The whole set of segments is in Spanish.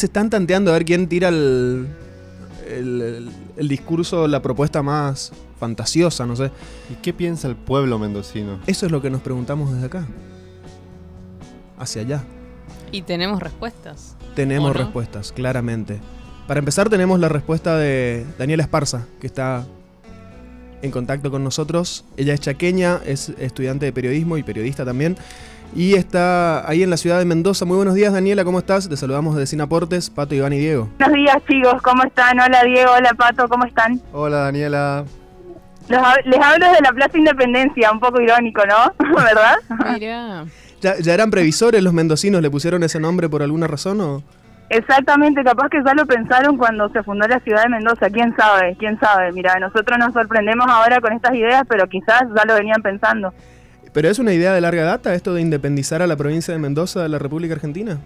Se están tanteando a ver quién tira el, el, el discurso, la propuesta más fantasiosa, no sé. ¿Y qué piensa el pueblo mendocino? Eso es lo que nos preguntamos desde acá. Hacia allá. Y tenemos respuestas. Tenemos respuestas, claramente. Para empezar tenemos la respuesta de Daniela Esparza, que está en contacto con nosotros. Ella es chaqueña, es estudiante de periodismo y periodista también. Y está ahí en la ciudad de Mendoza. Muy buenos días, Daniela, ¿cómo estás? Te saludamos desde Sin Aportes, Pato, Iván y Diego. Buenos días chicos, ¿cómo están? Hola Diego, hola Pato, ¿cómo están? Hola Daniela. Los les hablo de la Plaza Independencia, un poco irónico, ¿no? ¿Verdad? Mira. ¿Ya, ya eran previsores los mendocinos? ¿Le pusieron ese nombre por alguna razón o...? Exactamente, capaz que ya lo pensaron cuando se fundó la ciudad de Mendoza, quién sabe, quién sabe. Mira, nosotros nos sorprendemos ahora con estas ideas, pero quizás ya lo venían pensando. ¿Pero es una idea de larga data esto de independizar a la provincia de Mendoza de la República Argentina?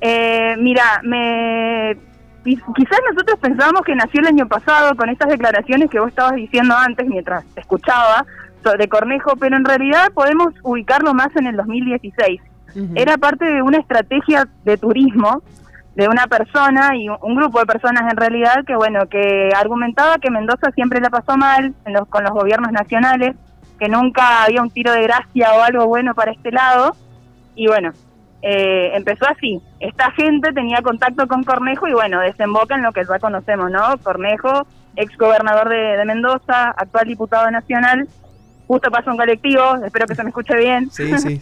Eh, mira, me qui- quizás nosotros pensábamos que nació el año pasado con estas declaraciones que vos estabas diciendo antes mientras te escuchaba sobre Cornejo, pero en realidad podemos ubicarlo más en el 2016. Ujú. Era parte de una estrategia de turismo de una persona y un- un grupo de personas en realidad que bueno que argumentaba que Mendoza siempre la pasó mal en los, con los gobiernos nacionales, que nunca había un tiro de gracia o algo bueno para este lado y bueno eh, empezó así. Esta gente tenía contacto con Cornejo y bueno desemboca en lo que ya conocemos, ¿no? Cornejo, ex gobernador de, de Mendoza, actual diputado nacional. Justo pasó un colectivo, espero que se me escuche bien. Sí, sí.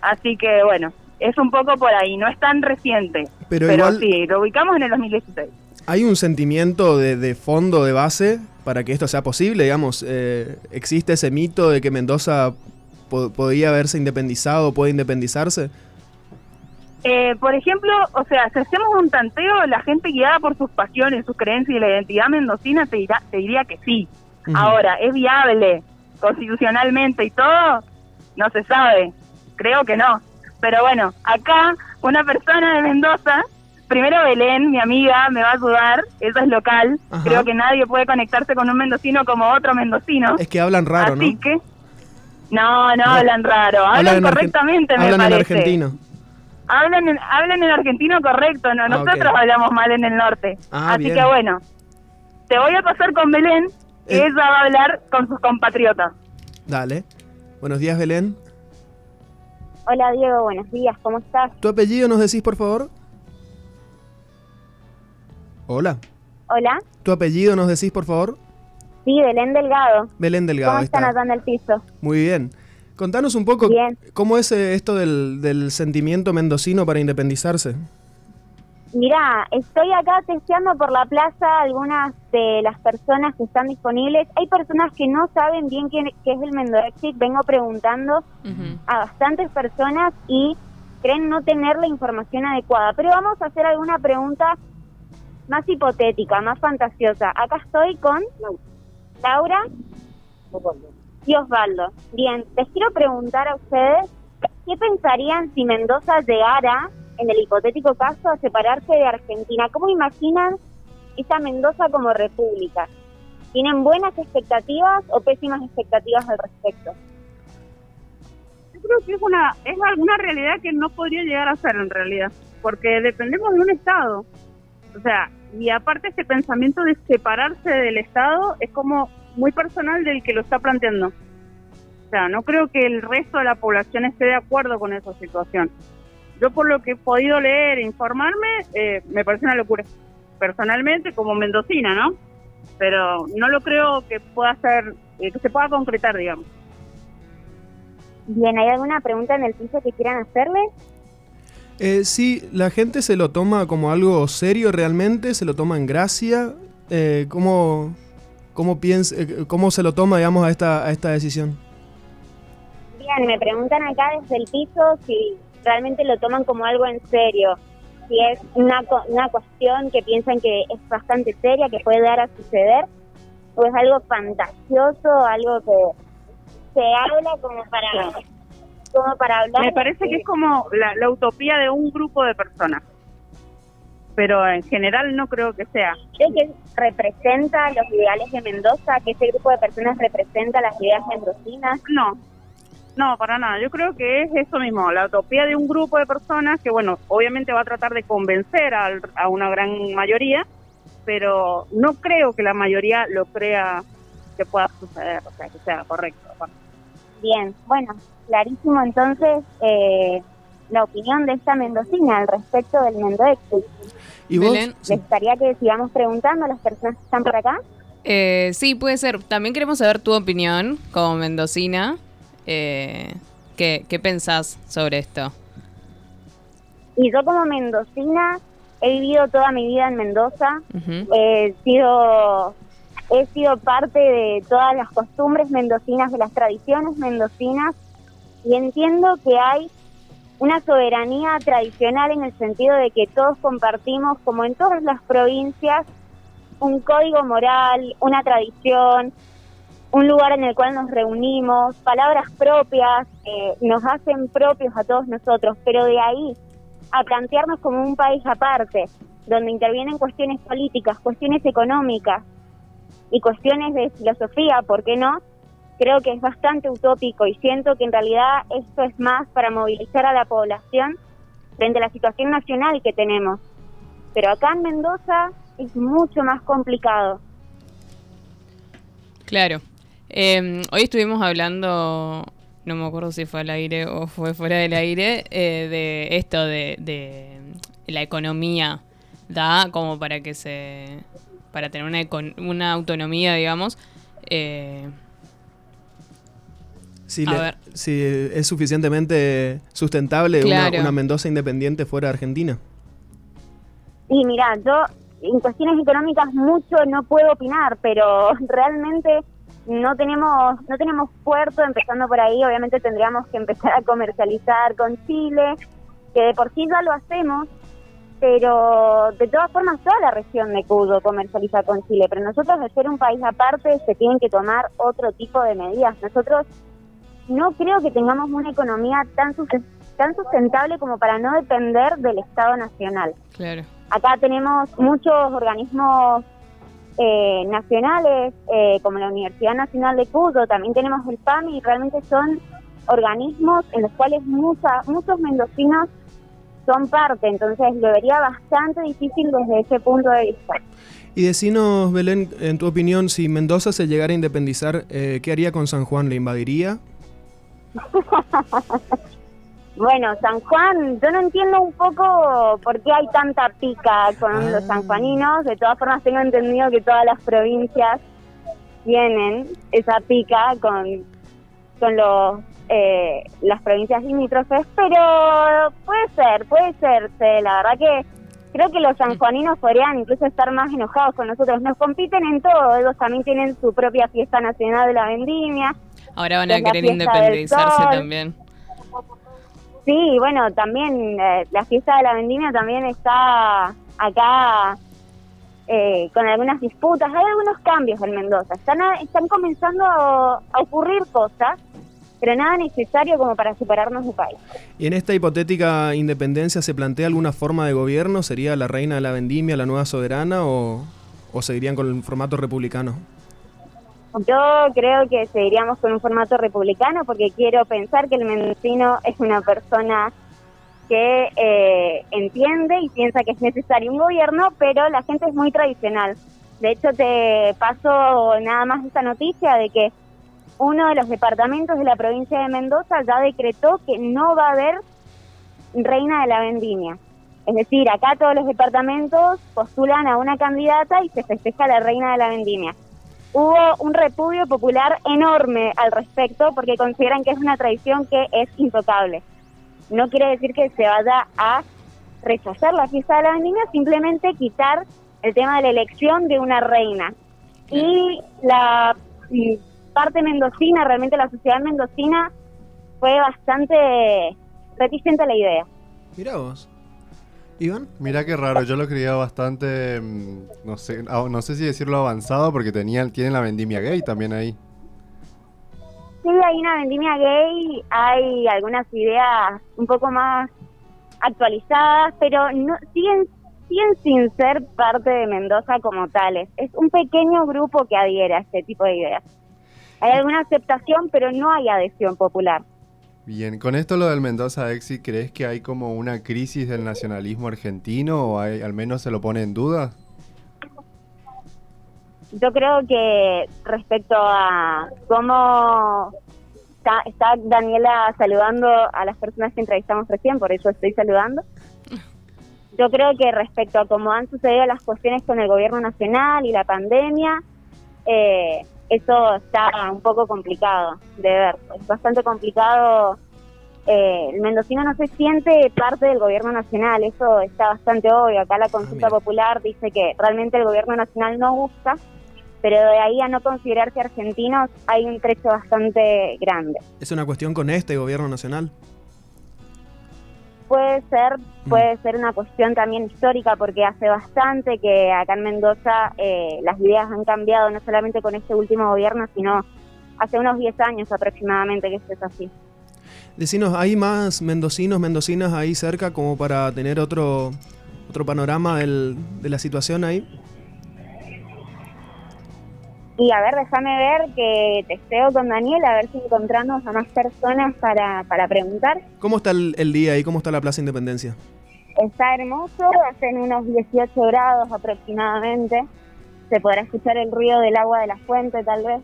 Así que bueno, es un poco por ahí, no es tan reciente, Pero pero, igual- sí, lo ubicamos en el 2016. ¿Hay un sentimiento de, de fondo, de base, para que esto sea posible? Digamos, eh, ¿existe ese mito de que Mendoza po- podía haberse independizado puede independizarse? Eh, por ejemplo, o sea, si hacemos un tanteo, la gente guiada por sus pasiones, sus creencias y la identidad mendocina te, dirá, te diría que sí. Ahora, ¿es viable constitucionalmente y todo? No se sabe, creo que no. Pero bueno, acá una persona de Mendoza, primero Belén, mi amiga, me va a ayudar, ella es local, Ajá. creo que nadie puede conectarse con un mendocino como otro mendocino. Es que hablan raro, Así ¿no? que. No, no, No. hablan raro. Hablan, en argen- correctamente, me hablan en parece. argentino. Hablan en, hablan en argentino correcto, no, Ah, nosotros hablamos mal en el norte. Ah, Así bien. que bueno, te voy a pasar con Belén, que Eh. ella va a hablar con sus compatriotas. Dale. Buenos días, Belén. Hola Diego, buenos días, ¿cómo estás? ¿Tu apellido nos decís, por favor? Hola. Hola, ¿Tu apellido nos decís, por favor? sí, Belén Delgado. Belén Delgado. ¿Cómo ahí están en el piso? Muy bien. Contanos un poco Bien. cómo es eh, esto del, del sentimiento mendocino para independizarse. Mirá, estoy acá testeando por la plaza algunas de las personas que están disponibles. Hay personas que no saben bien quién, qué es el Mendoexic. Vengo preguntando a bastantes personas y creen no tener la información adecuada. Pero vamos a hacer alguna pregunta más hipotética, más fantasiosa. Acá estoy con Laura y Osvaldo. Bien, les quiero preguntar a ustedes, ¿qué pensarían si Mendoza llegara, en el hipotético caso, a separarse de Argentina? ¿Cómo imaginan esa Mendoza como república? ¿Tienen buenas expectativas o pésimas expectativas al respecto? Yo creo que es una es alguna realidad que no podría llegar a ser en realidad, porque dependemos de un Estado. O sea, y aparte ese pensamiento de separarse del Estado es como muy personal del que lo está planteando. O sea, no creo que el resto de la población esté de acuerdo con esa situación. Yo por lo que he podido leer e informarme, eh, me parece una locura. Personalmente, como mendocina, ¿no? Pero no lo creo que pueda ser, eh, que se pueda concretar, digamos. Bien, ¿hay alguna pregunta en el piso que quieran hacerle? Eh, sí, la gente se lo toma como algo serio realmente, se lo toma en gracia. Eh, ¿cómo, cómo, piensa, eh, ¿Cómo se lo toma, digamos, a esta, a esta decisión? Bien, me preguntan acá desde el piso si realmente lo toman como algo en serio, si es una, una cuestión que piensan que es bastante seria, que puede dar a suceder, o es algo fantasioso, algo que se habla como para, como para hablar. Me parece que es como la, la utopía de un grupo de personas. Pero en general no creo que sea. ¿Cree que representa los ideales de Mendoza, que ese grupo de personas representa las ideas mendocinas? No, No, para nada. Yo creo que es eso mismo, la utopía de un grupo de personas que, bueno, obviamente va a tratar de convencer al- a una gran mayoría, pero no creo que la mayoría lo crea que pueda suceder, o sea, que sea correcto. Bien, bueno, clarísimo entonces eh, la opinión de esta mendocina al respecto del Mendoexit. ¿Y vos? ¿Les gustaría que sigamos preguntando a las personas que están por acá? Eh, sí, puede ser. También queremos saber tu opinión como mendocina. Eh, ¿qué, ¿Qué pensás sobre esto? Y yo como mendocina he vivido toda mi vida en Mendoza, he sido he sido parte de todas las costumbres mendocinas, de las tradiciones mendocinas y entiendo que hay una soberanía tradicional en el sentido de que todos compartimos, como en todas las provincias, un código moral, una tradición, un lugar en el cual nos reunimos, palabras propias que nos hacen propios a todos nosotros, pero de ahí a plantearnos como un país aparte, donde intervienen cuestiones políticas, cuestiones económicas y cuestiones de filosofía, ¿por qué no? Creo que es bastante utópico y siento que en realidad esto es más para movilizar a la población frente a la situación nacional que tenemos. Pero acá en Mendoza es mucho más complicado. Claro. Eh, hoy estuvimos hablando, no me acuerdo si fue al aire o fue fuera del aire, eh, de esto de, de la economía. Da como para que se. Para tener una, una autonomía, digamos. Eh, Si, A le- ver. si es suficientemente sustentable una- Claro. una, Mendoza independiente fuera de Argentina. Y mira, yo en cuestiones económicas mucho no puedo opinar, pero realmente no tenemos no tenemos puerto, empezando por ahí, obviamente tendríamos que empezar a comercializar con Chile, que de por sí ya lo hacemos, pero de todas formas toda la región de Cuyo comercializa con Chile, pero nosotros de ser un país aparte se tienen que tomar otro tipo de medidas. Nosotros no creo que tengamos una economía tan tan sustentable como para no depender del Estado Nacional. claro. Acá tenemos muchos organismos eh, nacionales, eh, como la Universidad Nacional de Cuyo, también tenemos el PAMI, y realmente son organismos en los cuales mucha, muchos mendocinos son parte, entonces lo vería bastante difícil desde ese punto de vista. Y decinos, Belén, en tu opinión, si Mendoza se llegara a independizar, eh, ¿qué haría con San Juan? ¿Le invadiría? Bueno, San Juan, yo no entiendo un poco por qué hay tanta pica con Ah. los sanjuaninos. De todas formas, tengo entendido que todas las provincias tienen esa pica con, con los eh, las provincias limítrofes, pero puede ser, puede ser. La verdad que creo que los sanjuaninos podrían incluso estar más enojados con nosotros. Nos compiten en todo. Ellos también tienen su propia fiesta nacional de la vendimia. Ahora van a querer independizarse también. Sí, bueno, también eh, la fiesta de la vendimia también está acá eh, con algunas disputas. Hay algunos cambios en Mendoza. Están, a- están comenzando a ocurrir cosas, pero nada necesario como para separarnos del país. ¿Y en esta hipotética independencia se plantea alguna forma de gobierno? ¿Sería la reina de la vendimia, la nueva soberana o, o seguirían con el formato republicano? Yo creo que seguiríamos con un formato republicano porque quiero pensar que el mendocino es una persona que eh, entiende y piensa que es necesario un gobierno, pero la gente es muy tradicional. De hecho, te paso nada más esta noticia de que uno de los departamentos de la provincia de Mendoza ya decretó que no va a haber reina de la vendimia. Es decir, acá todos los departamentos postulan a una candidata y se festeja la reina de la vendimia hubo un repudio popular enorme al respecto porque consideran que es una tradición que es intocable. No quiere decir que se vaya a rechazar la fiesta de la vendimia, simplemente quitar el tema de la elección de una reina. Y la parte mendocina, realmente la sociedad mendocina, fue bastante reticente a la idea. Mirá vos. ¿Iván? Mirá qué raro, yo lo creía bastante, mm, no sé, ah, no sé si decirlo avanzado porque tenían, tienen la vendimia gay también ahí. Sí, hay una vendimia gay, hay algunas ideas un poco más actualizadas, pero no siguen, siguen sin ser parte de Mendoza como tales. Es un pequeño grupo que adhiere a este tipo de ideas. Hay alguna aceptación, pero no hay adhesión popular. Bien, con esto lo del Mendoza Exit, ¿crees que hay como una crisis del nacionalismo argentino o hay, al menos se lo pone en duda? Yo creo que respecto a cómo está, está Daniela saludando a las personas que entrevistamos recién, por eso estoy saludando. Yo creo que respecto a cómo han sucedido las cuestiones con el gobierno nacional y la pandemia, eh, eso está un poco complicado de ver. Es bastante complicado. Eh, el mendocino no se siente parte del gobierno nacional, eso está bastante obvio. Acá la consulta mira. popular dice que realmente el gobierno nacional no gusta, pero de ahí a no considerarse argentinos hay un trecho bastante grande. ¿Es una cuestión con este gobierno nacional? Puede ser, puede ser una cuestión también histórica porque hace bastante que acá en Mendoza eh, las ideas han cambiado, no solamente con este último gobierno, sino hace unos 10 años aproximadamente que esto es así. Decinos, ¿hay más mendocinos, mendocinas ahí cerca como para tener otro, otro panorama del- de la situación ahí? Y a ver, déjame ver que testeo con Daniel, a ver si encontramos a más personas para, para preguntar. ¿Cómo está el, el día ahí? ¿Cómo está la Plaza Independencia? Está hermoso, hacen unos 18 grados aproximadamente. Se podrá escuchar el ruido del agua de la fuente, tal vez.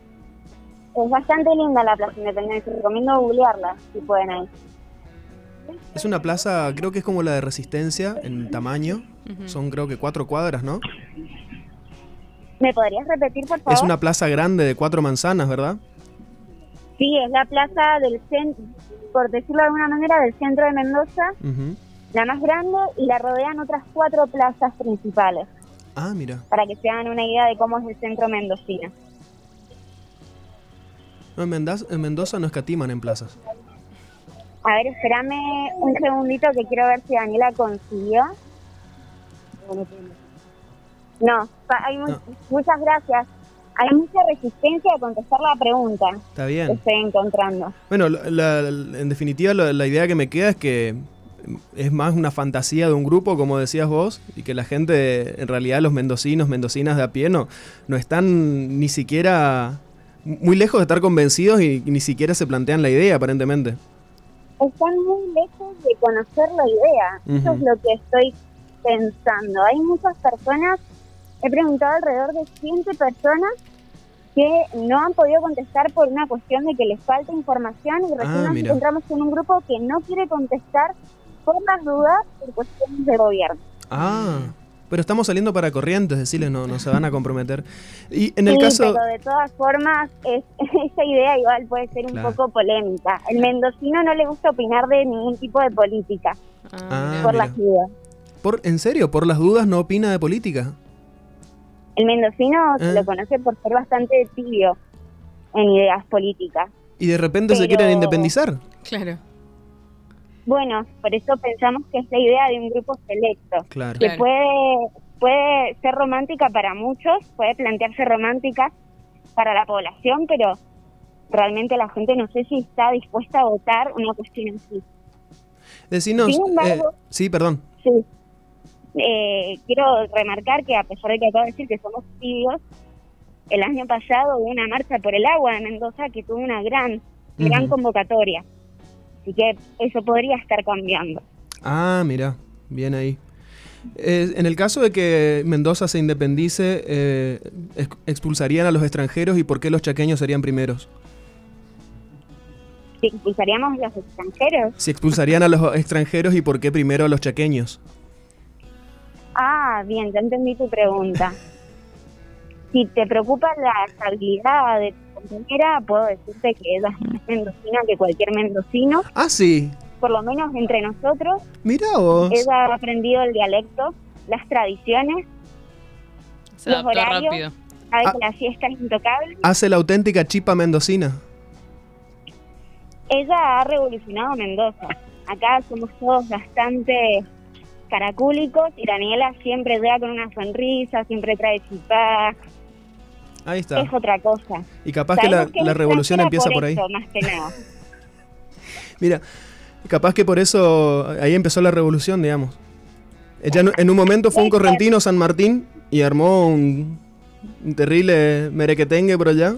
Es bastante linda la Plaza Independencia, recomiendo googlearla si pueden ahí. Es una plaza, creo que es como la de Resistencia en tamaño. Son creo que cuatro cuadras, ¿no? ¿Me podrías repetir, por favor? Es una plaza grande de cuatro manzanas, ¿verdad? Sí, es la plaza del centro, por decirlo de alguna manera, del centro de Mendoza, la más grande, y la rodean otras cuatro plazas principales, Ah, mira. para que se hagan una idea de cómo es el centro mendocino. No, en, Mendoza, en Mendoza no escatiman en plazas. A ver, espérame un segundito que quiero ver si Daniela consiguió. No, hay mu- No. muchas gracias. Hay mucha resistencia a contestar la pregunta Está que bien. estoy encontrando. Bueno, la- en definitiva la, la idea que me queda es que es más una fantasía de un grupo, como decías vos, y que la gente, en realidad los mendocinos, mendocinas de a pie, no, no están ni siquiera muy lejos de estar convencidos y, ni siquiera se plantean la idea, aparentemente. Están muy lejos de conocer la idea. Eso es lo que estoy pensando. Hay muchas personas, he preguntado alrededor de 100 personas que no han podido contestar por una cuestión de que les falta información y recién Ah, nos encontramos con un grupo que no quiere contestar por las dudas por cuestiones de gobierno. Ah, pero estamos saliendo para corrientes, decirles, no, no se van a comprometer. Y en el sí, caso... pero de todas formas, es, esa idea igual puede ser un Claro. poco polémica. El mendocino no le gusta opinar de ningún tipo de política Ah, por mira. las dudas. Por, ¿En serio? ¿Por las dudas no opina de política? El mendocino se Ah. lo conoce por ser bastante tibio en ideas políticas. Y de repente se quieren independizar. Claro. Bueno, por eso pensamos que es la idea de un grupo selecto, Claro. que Claro. puede, puede ser romántica para muchos, puede plantearse romántica para la población, pero realmente la gente no sé si está dispuesta a votar una cuestión así. Decinos... Sin embargo- eh, sí, perdón. Sí. Eh, quiero remarcar que a pesar de que acabo de decir que somos tibios, el año pasado hubo una marcha por el agua en Mendoza que tuvo una gran, gran convocatoria. Así que eso podría estar cambiando. Ah, mira, bien ahí. Eh, en el caso de que Mendoza se independice, eh, ex- ¿expulsarían a los extranjeros y por qué los chaqueños serían primeros? Si expulsaríamos a los extranjeros. Si expulsarían a los extranjeros y por qué primero a los chaqueños. Ah, bien, ya entendí tu pregunta. si te preocupa la estabilidad de tu compañera, puedo decirte que ella es más mendocina que cualquier mendocino. Ah, sí. Por lo menos entre nosotros, Mira vos. ella ha aprendido el dialecto, las tradiciones, Se Los horarios. rápido. sabe Ah. que la fiesta es intocable. Hace la auténtica chipa mendocina. Ella ha revolucionado Mendoza. Acá somos todos bastante caracúlicos y Daniela siempre llega con una sonrisa, siempre trae chipá, Ahí está. es otra cosa. Y capaz que la, revolución empieza por ahí. eso, más que nada. Mira, capaz que por eso ahí empezó la revolución, digamos. Ella en- un momento fue un correntino San Martín y armó un, un terrible merequetengue por allá.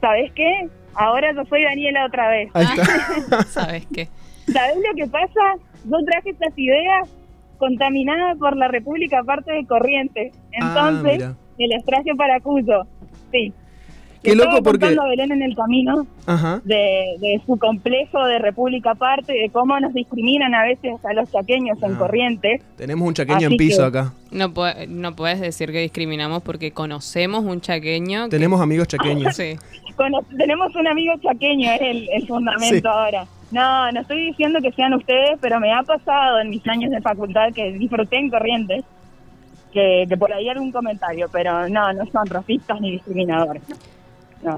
¿Sabes qué? Ahora yo soy Daniela otra vez. Ahí está. ¿Sabes qué? ¿Sabés lo que pasa? Yo traje estas ideas contaminadas por la República aparte de Corrientes. Entonces, mira. me las traje para Cuyo. Sí. Qué loco estaba porque- contando a Belén en el camino Ajá. de, de su complejo de República aparte, de cómo nos discriminan a veces a los chaqueños en Ah. Corrientes. Tenemos un chaqueño Así en piso que- acá. No, no puedes decir que discriminamos porque conocemos un chaqueño. que- Tenemos amigos chaqueños. Sí. Cono- tenemos un amigo chaqueño, es el, el fundamento Sí. ahora. No, no estoy diciendo que sean ustedes, pero me ha pasado en mis años de facultad que disfruté en Corrientes, que, que por ahí algún comentario, pero no, no son racistas ni discriminadores. No.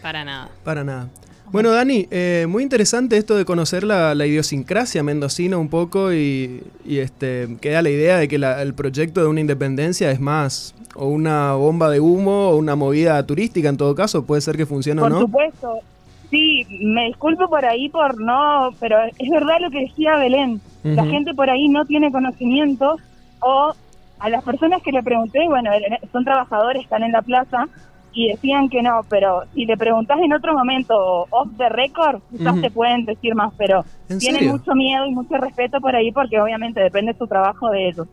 Para nada. Para nada. Bueno, Dani, eh, muy interesante esto de conocer la, la idiosincrasia mendocina un poco y, y, este queda la idea de que la- el proyecto de una independencia es más o una bomba de humo o una movida turística en todo caso, puede ser que funcione o Por no. supuesto. Sí, me disculpo por ahí por no, pero es verdad lo que decía Belén. La gente por ahí no tiene conocimiento o a las personas que le pregunté, bueno, son trabajadores, están en la plaza y decían que no, pero si le preguntás en otro momento off the record, quizás Ujú. te pueden decir más, pero ¿En tienen serio? mucho miedo y mucho respeto por ahí porque obviamente depende su trabajo de ellos.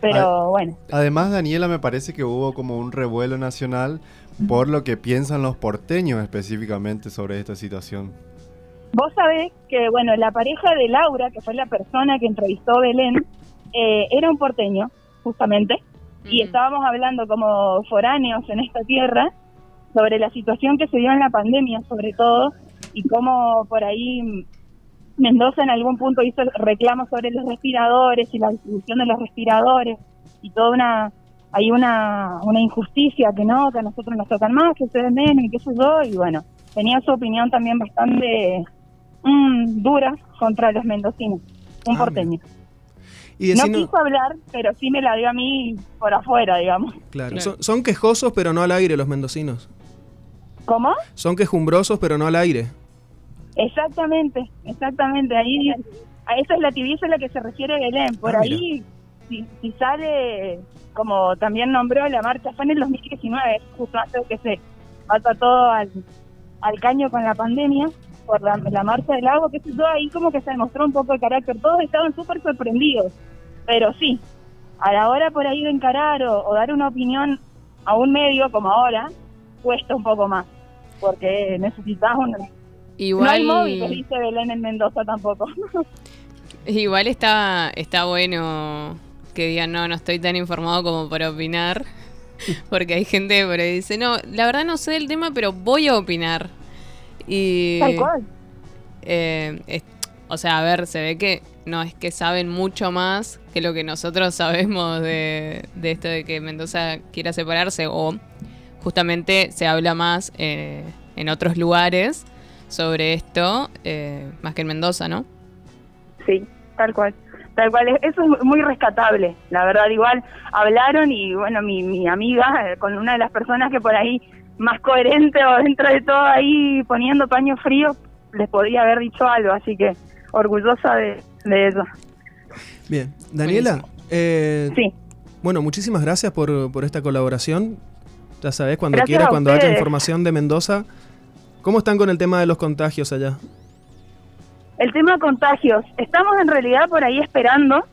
Pero bueno, Además, Daniela, me parece que hubo como un revuelo nacional por lo que piensan los porteños específicamente sobre esta situación. Vos sabés que, bueno, la pareja de Laura, que fue la persona que entrevistó a Belén, eh, era un porteño, justamente, y estábamos hablando como foráneos en esta tierra sobre la situación que se dio en la pandemia, sobre todo, y cómo por ahí Mendoza en algún punto hizo reclamos sobre los respiradores y la distribución de los respiradores, y toda una hay una, una injusticia que no, que a nosotros nos tocan más, que ustedes menos, y qué sé yo, y bueno, tenía su opinión también bastante mm, dura contra los mendocinos, un Ah, porteño. Y No quiso hablar, pero sí me la dio a mí por afuera, digamos. claro, Claro. Son, son quejosos pero no al aire los mendocinos. ¿Cómo? Son quejumbrosos pero no al aire. Exactamente, exactamente. Ahí, a esa es la tibieza a la que se refiere Belén. Por Ah, ahí, si, si sale, como también nombró la marcha, fue en el 2019, justo antes de que se pasa todo al, al caño con la pandemia, por la, la marcha del agua, que sé yo, ahí como que se demostró un poco el carácter. Todos estaban súper sorprendidos, pero sí, a la hora por ahí de encarar o, o dar una opinión a un medio como ahora, cuesta un poco más, porque necesitas un, Igual, no hay móviles, dice Belén en Mendoza tampoco. igual está, está bueno que digan, no, no estoy tan informado como para opinar. Porque hay gente que por ahí dice, no, la verdad no sé del tema, pero voy a opinar. Y, Tal cual. eh, es- o sea, a ver, se ve que no es que saben mucho más que lo que nosotros sabemos de, de esto de que Mendoza quiera separarse o justamente se habla más eh, en otros lugares sobre esto, eh, más que en Mendoza, ¿no? Sí, tal cual. Tal cual. Eso es muy rescatable, la verdad. Igual hablaron y, bueno, mi, mi amiga, eh, con una de las personas que por ahí más coherente o dentro de todo ahí poniendo paño frío, les podría haber dicho algo. Así que orgullosa de, de eso. Bien. Daniela, eh, Sí. bueno, muchísimas gracias por, por esta colaboración. Ya sabes, cuando Gracias quieras, cuando haya información de Mendoza, ¿cómo están con el tema de los contagios allá? El tema de contagios. Estamos en realidad por ahí esperando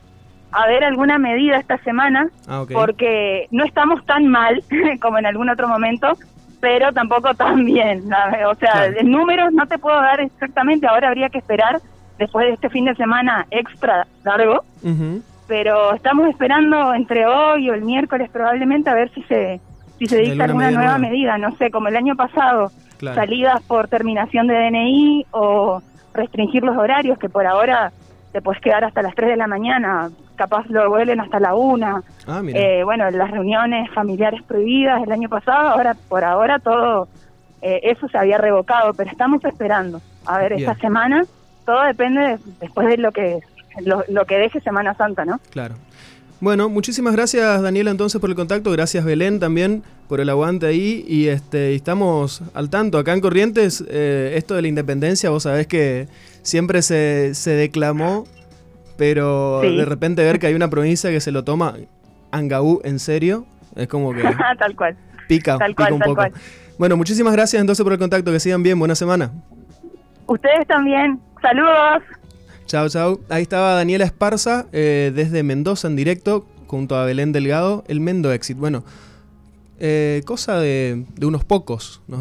a ver alguna medida esta semana. Ah, porque no estamos tan mal como en algún otro momento, pero tampoco tan bien. O sea, Claro. en números no te puedo dar exactamente, ahora habría que esperar después de este fin de semana extra largo, pero estamos esperando entre hoy o el miércoles probablemente a ver si se si se dicta alguna alguna medida nueva nueva. medida, no sé, como el año pasado, claro. salidas por terminación de DNI o restringir los horarios, que por ahora te puedes quedar hasta las 3 de la mañana, capaz lo vuelven hasta la 1. Ah. Eh, bueno, las reuniones familiares prohibidas el año pasado, ahora por ahora todo eh, eso se había revocado, pero estamos esperando. A ver, Bien. esta semana todo depende de- después de lo que lo, lo que deje Semana Santa, ¿no? Claro. Bueno, muchísimas gracias Daniela entonces por el contacto, gracias Belén también por el aguante ahí y este estamos al tanto acá en Corrientes eh, esto de la independencia vos sabés que siempre se, se declamó pero Sí. de repente ver que hay una provincia que se lo toma Angaú en serio es como que Tal cual. Pica, Tal pica cual, un tal poco. cual. Bueno, muchísimas gracias entonces por el contacto. Que sigan bien. Buena semana. Ustedes también. Saludos. Chao, chao. Ahí estaba Daniela Esparza eh, desde Mendoza en directo junto a Belén Delgado, el Mendo Exit. Bueno, eh, cosa de, unos pocos. ¿no?